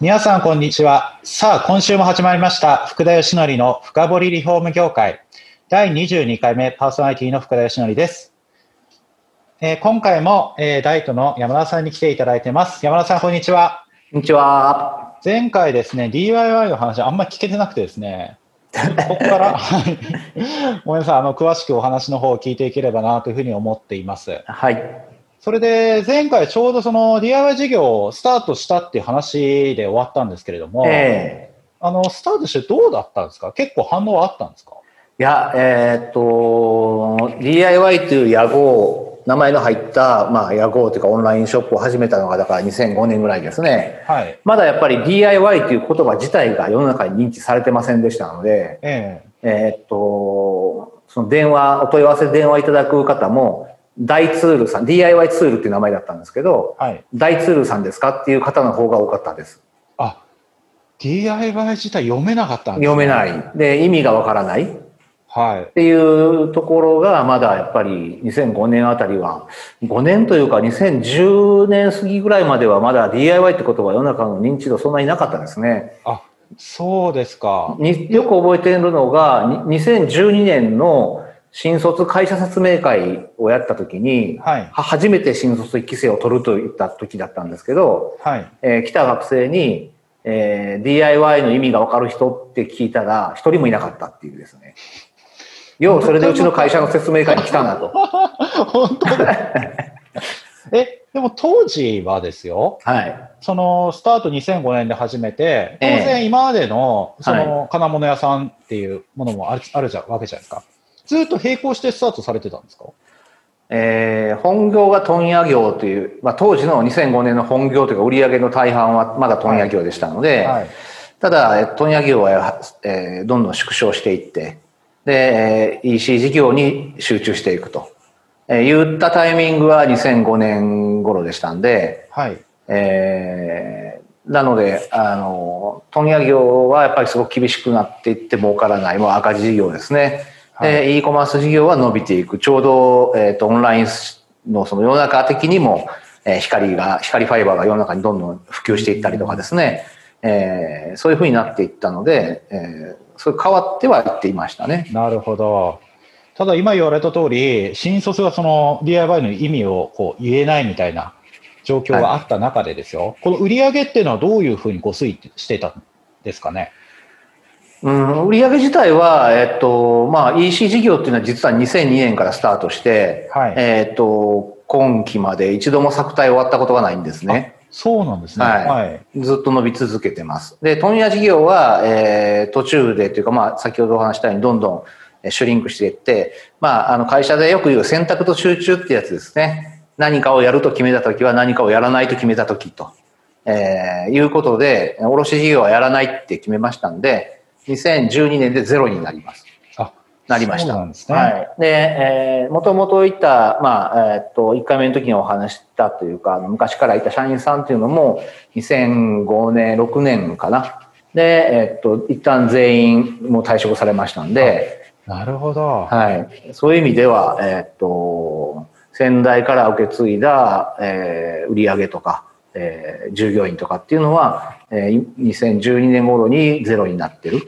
皆さんこんにちはさあ今週も始まりました福田義則の深掘りリフォーム業界第22回目パーソナリティの福田義則ですえー、今回も、えー、ダイトの山田さんに来ていただいてます。山田さん、こんにちは。こんにちは。前回ですね、DIY の話あんまり聞けてなくてですね、ここから、ごめんなさい、あの、詳しくお話の方を聞いていければなというふうに思っています。はい。それで、前回ちょうどその DIY 事業をスタートしたっていう話で終わったんですけれども、えー、あの、スタートしてどうだったんですか？結構反応はあったんですか？いや、えー、っと、DIY という野号名前の入った、まあ、屋号というかオンラインショップを始めたのが、だから2005年ぐらいですね。はい。まだやっぱり DIY という言葉自体が世の中に認知されてませんでしたので、えええー、っと、その電話、お問い合わせ電話いただく方も、大ツールさん、DIY ツールっていう名前だったんですけど、はい、大ツールさんですかっていう方の方が多かったです。あ、DIY 自体読めなかったんですね。読めない。で、意味がわからない。はい、っていうところがまだやっぱり2005年あたりは5年というか2010年過ぎぐらいまではまだ DIY って言葉世の中の認知度そんなになかったですね。あそうですか。よく覚えているのが2012年の新卒会社説明会をやった時に、はい、初めて新卒1期生を取るといった時だったんですけど、はいえー、来た学生に、えー、DIY の意味が分かる人って聞いたら一人もいなかったっていうですね。ようそれでうちの会社の説明会に来たなと。本当だ。え、でも当時はですよ。はい。その、スタート2005年で始めて、当然今までの、その、金物屋さんっていうものもあるあるじゃわけじゃないですか。ずっと並行してスタートされてたんですか？えー、本業が問屋業という、まあ、当時の2005年の本業というか売上の大半はまだ問屋業でしたので、はいはい、ただ問屋業は、えー、どんどん縮小していって、で、EC 事業に集中していくと。えー、言ったタイミングは2005年頃でしたんで、はい。えー、なので、あの、問屋業はやっぱりすごく厳しくなっていって儲からない、もう赤字事業ですね。はい、で、e コマース事業は伸びていく。ちょうど、えっ、ー、と、オンラインのその世の中的にも、えー、光が、光ファイバーが世の中にどんどん普及していったりとかですね。えー、そういうふうになっていったので、えー、それ変わってはいっていましたね。なるほど。ただ今言われた通り、新卒がその DIY の意味をこう言えないみたいな状況があった中でですよ、はい、この売り上げっていうのはどういうふうにこう推移してたんですかね？うん、売上自体は、えっと、まあ、EC 事業っていうのは実は2002年からスタートして、はい、えっと、今期まで一度も作体終わったことがないんですね。そうなんですね。はい。はい、ずっと伸び続けてます。で、問屋事業は、えー、途中でというか、まあ、先ほどお話したように、どんどんシュリンクしていって、まあ、あの、会社でよく言う選択と集中ってやつですね。何かをやると決めたときは何かをやらないと決めたときと、えー、いうことで、卸事業はやらないって決めましたんで、2012年でゼロになります。なりました。そうなんですね。はい。で、えー、もともといた、まあ、えー、っと、1回目の時にお話したというか、昔からいた社員さんっていうのも、2005年、6年かな。で、えー、っと、一旦全員も退職されましたんで、なるほど。はい。そういう意味では、えー、っと、先代から受け継いだ、えー、売上とか、えー、従業員とかっていうのは、えー、2012年頃にゼロになってる。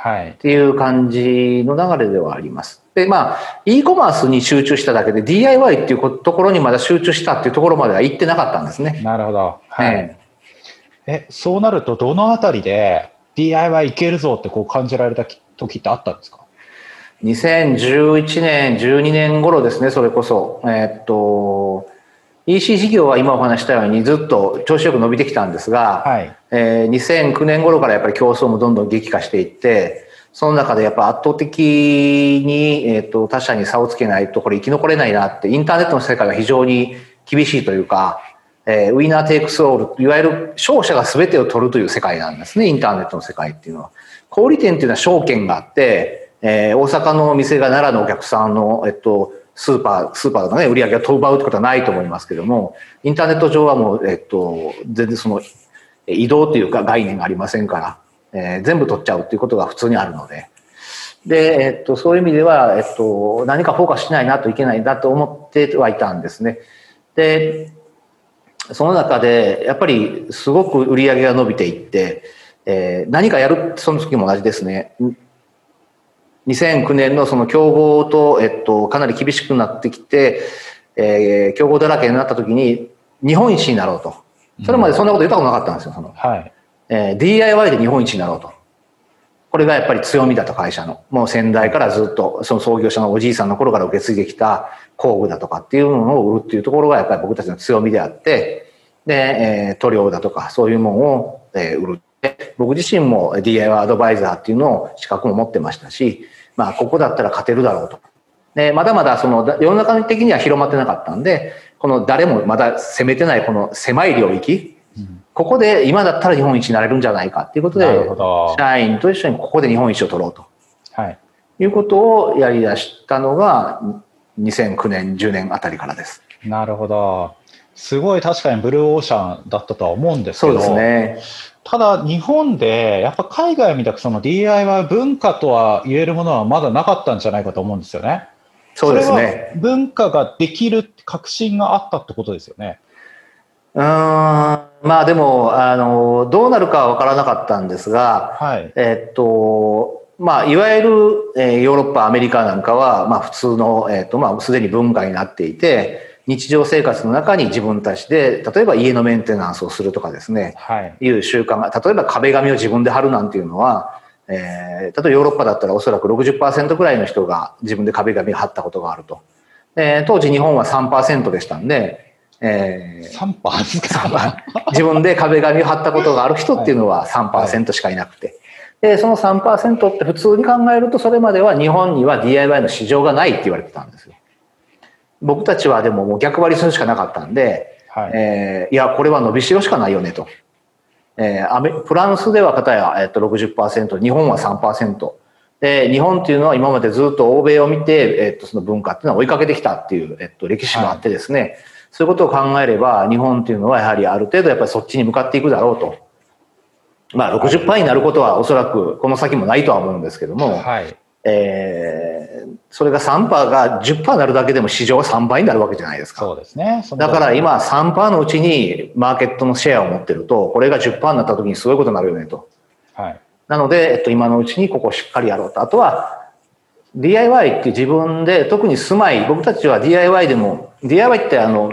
はい、っていう感じの流れではあります。で、まあ、e コマースに集中しただけで DIY っていうところにまだ集中したっていうところまでは行ってなかったんですね。なるほど。はい。ええ、そうなるとどのあたりで DIY いけるぞってこう感じられた時ってあったんですか？2011年、12年頃ですね、それこそ。えー、っと、EC 事業は今お話したようにずっと調子よく伸びてきたんですが、はい、えー、2009年頃からやっぱり競争もどんどん激化していって、その中でやっぱ圧倒的に、えっ、ー、と、他社に差をつけないとこれ生き残れないなって、インターネットの世界が非常に厳しいというか、えー、ウィナーテイクスオール、いわゆる勝者が全てを取るという世界なんですね、インターネットの世界っていうのは。小売店っていうのは証券があって、えー、大阪の店が奈良のお客さんの、えっと、スーパー、スーパーとかね、売り上げが飛ばうってことはないと思いますけども、インターネット上はもう、えっと、全然その、移動というか概念がありませんから、えー、全部取っちゃうっていうことが普通にあるので、で、えっと、そういう意味では、えっと、何かフォーカスしないなといけないんだと思ってはいたんですね。で、その中で、やっぱりすごく売り上げが伸びていって、えー、何かやる、その時も同じですね。2009年のその競合と、えっと、かなり厳しくなってきて、えー、競合だらけになった時に、日本一になろうと。それまでそんなこと言ったことなかったんですよ、その。はい。えー、DIY で日本一になろうと。これがやっぱり強みだと会社の。もう先代からずっと、その創業者のおじいさんの頃から受け継いできた工具だとかっていうものを売るっていうところがやっぱり僕たちの強みであって、で、えー、塗料だとかそういうものを、えー、売る。僕自身も DIY アドバイザーっていうのを資格も持ってましたし、まあ、ここだったら勝てるだろうと。で、まだまだその世の中的には広まってなかったんで、この誰もまだ攻めてないこの狭い領域、ここで今だったら日本一になれるんじゃないかっていうことで、社員と一緒にここで日本一を取ろうと。はい。いうことをやり出したのが、2009年、10年あたりからです。なるほど。すごい確かにブルーオーシャンだったとは思うんですけど、そうですね。ただ日本でやっぱ海外みたくその DIY 文化とは言えるものはまだなかったんじゃないかと思うんですよね。そうですね。文化ができる確信があったってことですよね。うんまあでもあのどうなるかは分からなかったんですが、はい、えっとまあ、いわゆる、えー、ヨーロッパアメリカなんかは、まあ、普通の、えっとまあ、すでに文化になっていて日常生活の中に自分たちで例えば家のメンテナンスをするとかですね、はい、いう習慣が例えば壁紙を自分で貼るなんていうのは、えー、例えばヨーロッパだったらおそらく60%くらいの人が自分で壁紙を貼ったことがあると。えー、当時日本は3%でしたんでえー、3%? 自分で壁紙を貼ったことがある人っていうのは3%しかいなくて。で、その3%って普通に考えるとそれまでは日本には DIY の市場がないって言われてたんですよ。僕たちはでももう逆張りするしかなかったんで、はい、えー、いや、これは伸びしろしかないよねと。えー、アメフランスでは片や、えっと、60%、日本は3%。で、日本っていうのは今までずっと欧米を見て、えっと、その文化っていうのは追いかけてきたっていう、えっと、歴史もあってですね、はいそういうことを考えれば、日本っていうのはやはりある程度やっぱりそっちに向かっていくだろうと。まあ60%になることはおそらくこの先もないとは思うんですけども、はい、えー、それが3%が10%になるだけでも市場は3倍になるわけじゃないですか。そうですね。だから今3%のうちにマーケットのシェアを持ってると、これが10%になった時にすごいことになるよねと。はい。なので、えっと、今のうちにここをしっかりやろうと。あとは、DIY って自分で、特に住まい、僕たちは DIY でも DIY ってあの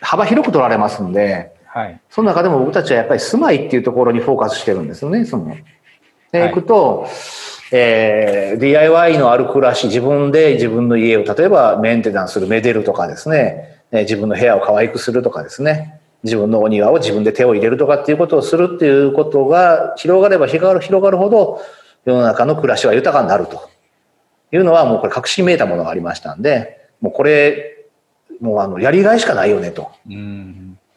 幅広く取られますんで、はい、その中でも僕たちはやっぱり住まいっていうところにフォーカスしてるんですよね。そので、いくと、えー、DIY のある暮らし、自分で自分の家を例えばメンテナンスする、めでるとかですね、えー、自分の部屋を可愛くするとかですね、自分のお庭を自分で手を入れるとかっていうことをするっていうことが広がれば広がる広がるほど世の中の暮らしは豊かになると。いうのはもうこれ確信めいたものがありましたんで、もうこれもうあのやりがいしかないよねと。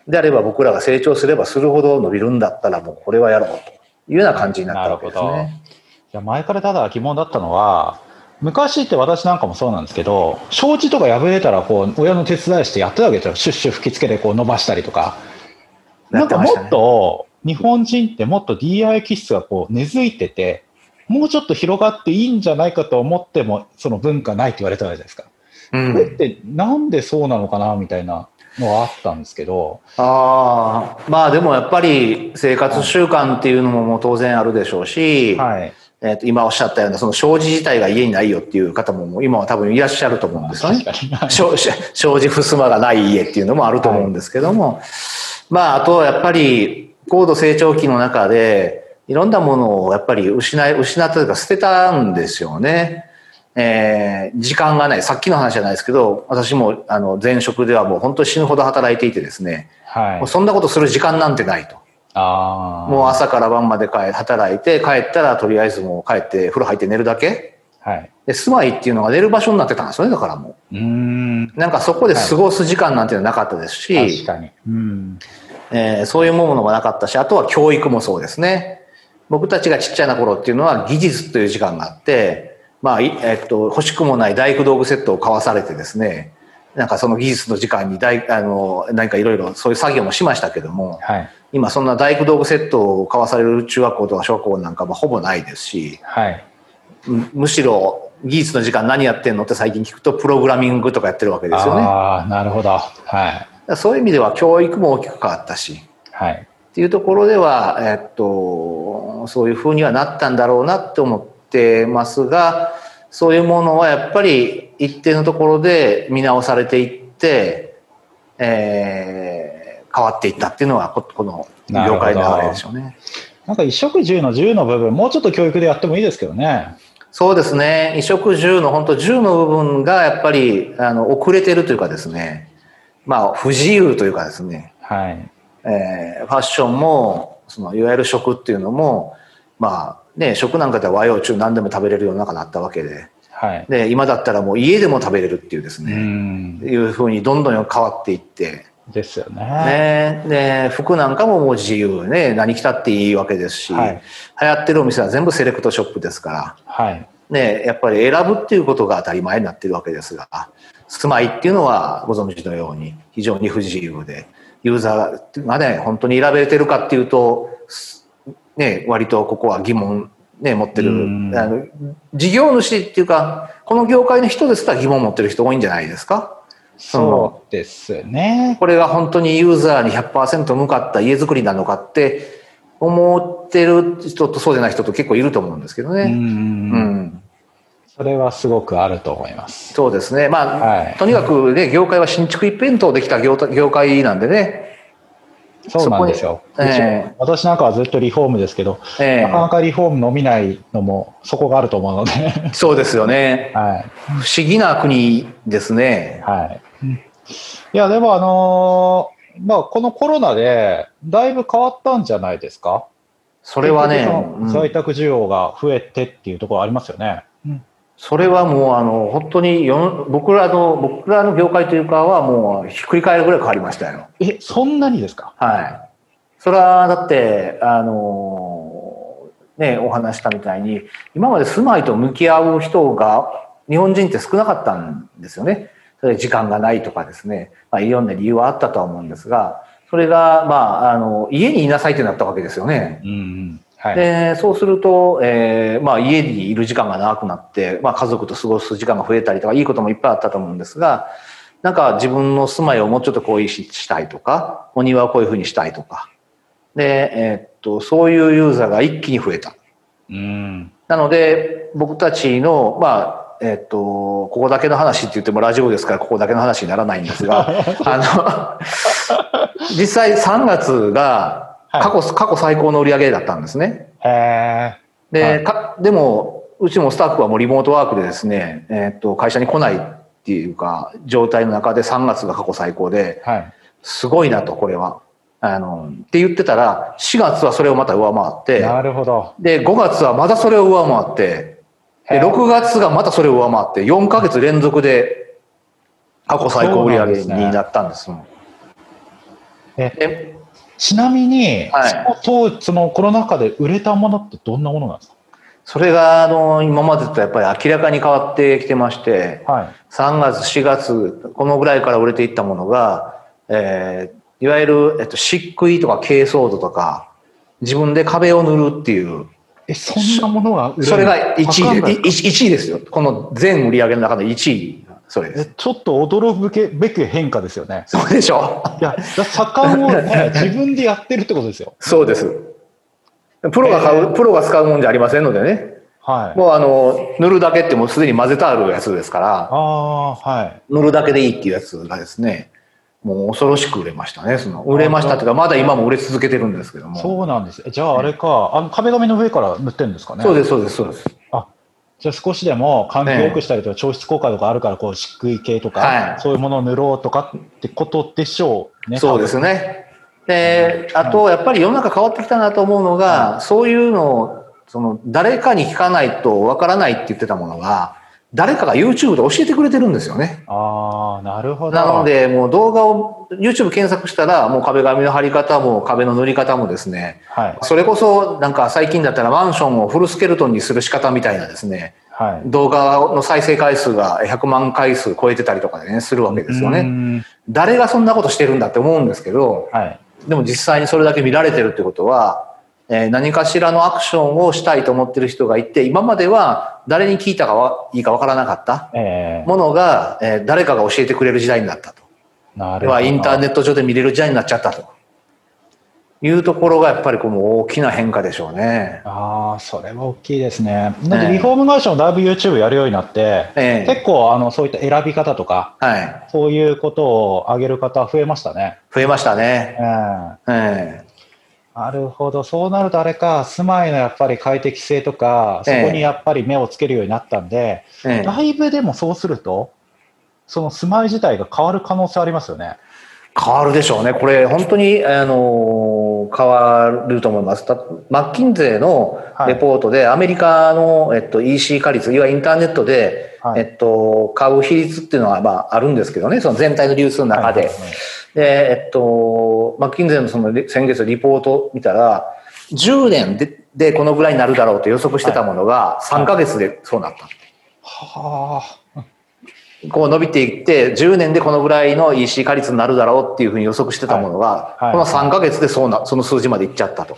であれば僕らが成長すればするほど伸びるんだったらもうこれはやろうと。いうような感じになったわけですね。いや前からただ疑問だったのは昔って私なんかもそうなんですけど障子とか破れたらこう親の手伝いしてやってたわけですよシュッシュ吹きつけてこう伸ばしたりとか。なんかもっと日本人ってもっと DIY 気質がこう根付いててもうちょっと広がっていいんじゃないかと思ってもその文化ないって言われたじゃないですか。これってなんでそうなのかなみたいなのはあったんですけど。ああ、まあでもやっぱり生活習慣っていうのも当然あるでしょうし、はい。えー、と今おっしゃったようなその障子自体が家にないよっていう方も今は多分いらっしゃると思うんですよね。障子襖がない家っていうのもあると思うんですけども、はい、まああとやっぱり高度成長期の中でいろんなものをやっぱり失い、失ったというか捨てたんですよね。えー、時間がない。さっきの話じゃないですけど、私もあの前職ではもう本当に死ぬほど働いていてですね、はい、もうそんなことする時間なんてないと。あもう朝から晩まで帰働いて、帰ったらとりあえずもう帰って風呂入って寝るだけ。はい、で住まいっていうのが寝る場所になってたんですよね、だからもう。うん。なんかそこで過ごす時間なんていうのはなかったですし、はい、確かに。うん。えー、そういうものもなかったし、あとは教育もそうですね。僕たちがちっちゃな頃っていうのは技術という時間があって、まあ、えっと、欲しくもない大工道具セットを買わされてですね、なんかその技術の時間に大、あの、何かいろいろそういう作業もしましたけども、はい、今そんな大工道具セットを買わされる中学校とか小学校なんかもほぼないですし、はい、むしろ技術の時間何やってんのって最近聞くとプログラミングとかやってるわけですよね。ああ、なるほど。はい。そういう意味では教育も大きく変わったし、はい。っていうところでは、えっと、そういうふうにはなったんだろうなって思ってますが、そういうものはやっぱり一定のところで見直されていって、えー、変わっていったっていうのはこ、この業界の流れでしょうね。なんか一食十の十の部分、もうちょっと教育でやってもいいですけどね。そうですね。衣食住の本当住の部分がやっぱりあの遅れてるというかですね。まあ不自由というかですね。はい。えー、ファッションもそのいわゆる食っていうのもまあね食なんかでは和洋中何でも食べれるような中になったわけで。はい、で今だったらもう家でも食べれるっていうですねいうふうにどんどん変わっていってですよね。ね。で服なんかももう自由ね。何着たっていいわけですし、はい、流行ってるお店は全部セレクトショップですから、はい、ね、やっぱり選ぶっていうことが当たり前になってるわけですが。住まいっていうのはご存知のように非常に不自由でユーザーがね本当に選べてるかっていうと、ね、割とここは疑問ね、持ってる、あの、事業主っていうか、この業界の人ですら疑問を持ってる人多いんじゃないですか？そうですね。これが本当にユーザーに100%向かった家づくりなのかって思ってる人とそうじゃない人と結構いると思うんですけどね。うんうんそれはすごくあると思います。そうですね。まあ、はい、とにかくね、業界は新築一辺倒できた業業界なんでね。そうなんですよ。えー、私なんかはずっとリフォームですけど、えー、なかなかリフォーム伸びないのもそこがあると思うので。そうですよね。はい。不思議な国ですね。はい。いや、でもあのー、まあ、このコロナで、だいぶ変わったんじゃないですか？それはね、在宅需要が増えてっていうところありますよね。うん、それはもう、あの、本当によ、僕らの、僕らの業界というかはもう、ひっくり返るぐらい変わりましたよ。え、そんなにですか？はい。それは、だって、あのね、お話したみたいに、今まで住まいと向き合う人が、日本人って少なかったんですよね。それ時間がないとかですね、まあ、いろんな理由はあったとは思うんですが、それが、まあ、あの、家にいなさいってなったわけですよね。うん、はい、でそうすると、えーまあ、家にいる時間が長くなって、まあ、家族と過ごす時間が増えたりとかいいこともいっぱいあったと思うんですがなんか自分の住まいをもうちょっとこういうしたいとかお庭をこういうふうにしたいとかで、えー、っとそういうユーザーが一気に増えた。うんなので僕たちの、まあえっと、ここだけの話って言ってもラジオですからここだけの話にならないんですが、あの、実際3月が過去、はい、過去最高の売り上げだったんですね。へで、はい、か、でも、うちもスタッフはもうリモートワークでですね、えっと、会社に来ないっていうか、状態の中で3月が過去最高で、はい、すごいなと、これは。あの、って言ってたら、4月はそれをまた上回って、なるほど。で、5月はまたそれを上回って、で、6月がまたそれを上回って、4か月連続で過去最高売上になったんです。えちなみに、はい、そのそのコロナ禍で売れたものってどんなものなんですか？それが、あの、今までとやっぱり明らかに変わってきてまして、はい、3月、4月、このぐらいから売れていったものが、えー、いわゆる、えっと、漆喰とか珪藻土とか、自分で壁を塗るっていうえ、そんなものがそれが1位で、1位ですよ。この全売り上げの中で1位。それです。ちょっと驚くべき変化ですよね。そうでしょ？いや、盛んを、ね、自分でやってるってことですよ。そうです。プロが買う、えー、プロが使うもんじゃありませんのでね。はい。もうあの、塗るだけってもうすでに混ぜてあるやつですから。ああ、はい。塗るだけでいいっていうやつがですね。もう恐ろしく売れましたね。その売れましたっていうか、まだ今も売れ続けてるんですけども。そうなんです。じゃああれか、あの壁紙の上から塗ってるんですかね？そうです、そうです、そうです。あ、じゃあ少しでも環境を良くしたりとか、調湿効果とかあるから、こう、漆喰系とか、はい、そういうものを塗ろうとかってことでしょうね。そうですね。で、あと、やっぱり世の中変わってきたなと思うのが、そういうのを、その、誰かに聞かないとわからないって言ってたものが、誰かが YouTube で教えてくれてるんですよね。ああ、なるほど。なので、もう動画を YouTube 検索したら、もう壁紙の貼り方も壁の塗り方もですね、はい、それこそなんか最近だったらマンションをフルスケルトンにする仕方みたいなですね、はい、動画の再生回数が100万回数超えてたりとかね、するわけですよね。誰がそんなことしてるんだって思うんですけど、はい、でも実際にそれだけ見られてるってことは、えー、何かしらのアクションをしたいと思ってる人がいて、今までは誰に聞いたかいいかわからなかったものが、えー、誰かが教えてくれる時代になったと。なるほど。インターネット上で見れる時代になっちゃったと。いうところがやっぱりこの大きな変化でしょうね。ああ、それは大きいですね。なんでリフォーム会社もだいぶ YouTube やるようになって、えー、結構あのそういった選び方とか、はい、そういうことを上げる方増えましたね。増えましたね。えー、えーなるほど。そうなるとあれか、住まいのやっぱり快適性とか、そこにやっぱり目をつけるようになったんで、ええ、だいぶでもそうすると、その住まい自体が変わる可能性ありますよね。変わるでしょうね。これ本当に、あの、変わると思います。マッキンゼーのレポートで、アメリカの、えっと、EC 化率、いわゆるインターネットで、はい、えっと、買う比率っていうのは、まあ、あるんですけどね、その全体の流通の中で。はいはいはいで、えっと、マッキンゼーのその先月リポート見たら、10年ででこのぐらいになるだろうと予測してたものが3ヶ月でそうなった。はあ。こう伸びていって、10年でこのぐらいの EC 化率になるだろうっていうふうに予測してたものが、この3ヶ月でそうな、その数字までいっちゃったと。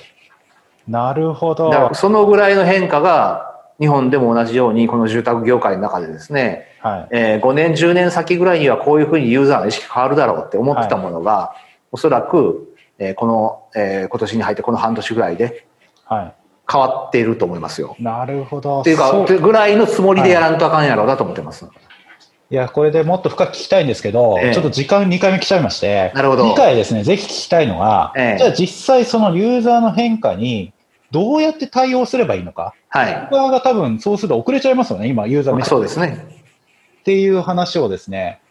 なるほど。そのぐらいの変化が、日本でも同じように、この住宅業界の中でですね、はい、えー、5年、10年先ぐらいにはこういうふうにユーザーの意識変わるだろうって思ってたものが、はい、おそらく、えー、この、えー、今年に入ってこの半年ぐらいで、変わっていると思いますよ。なるほど。っていうか、ぐらいのつもりでやらんとあかんやろうだと思ってます。いや、これでもっと深く聞きたいんですけど、ええ、ちょっと時間2回目来ちゃいまして、なるほど。次回ですね、ぜひ聞きたいのが、え、じゃあ実際そのユーザーの変化にどうやって対応すればいいのか。はい。側が多分そうすると遅れちゃいますよね、今、ユーザー目線。そうですね。っていう話をですね、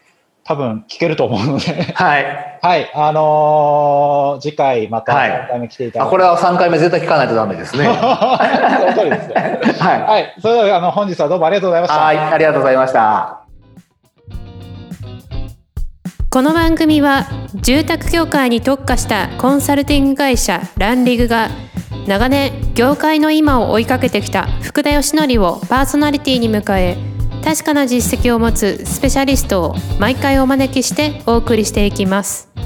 多分聞けると思うのではい。はい。あのー、次回また3回目来ていただいて、はい、これは3回目絶対聞かないとダメですね。その通りですね。はい。はい。それでは、あの、本日はどうもありがとうございました。はい。ありがとうございました。この番組は、住宅業界に特化したコンサルティング会社ランリグが、長年業界の今を追いかけてきた福田義則をパーソナリティに迎え確かな実績を持つスペシャリストを毎回お招きしてお送りしていきます。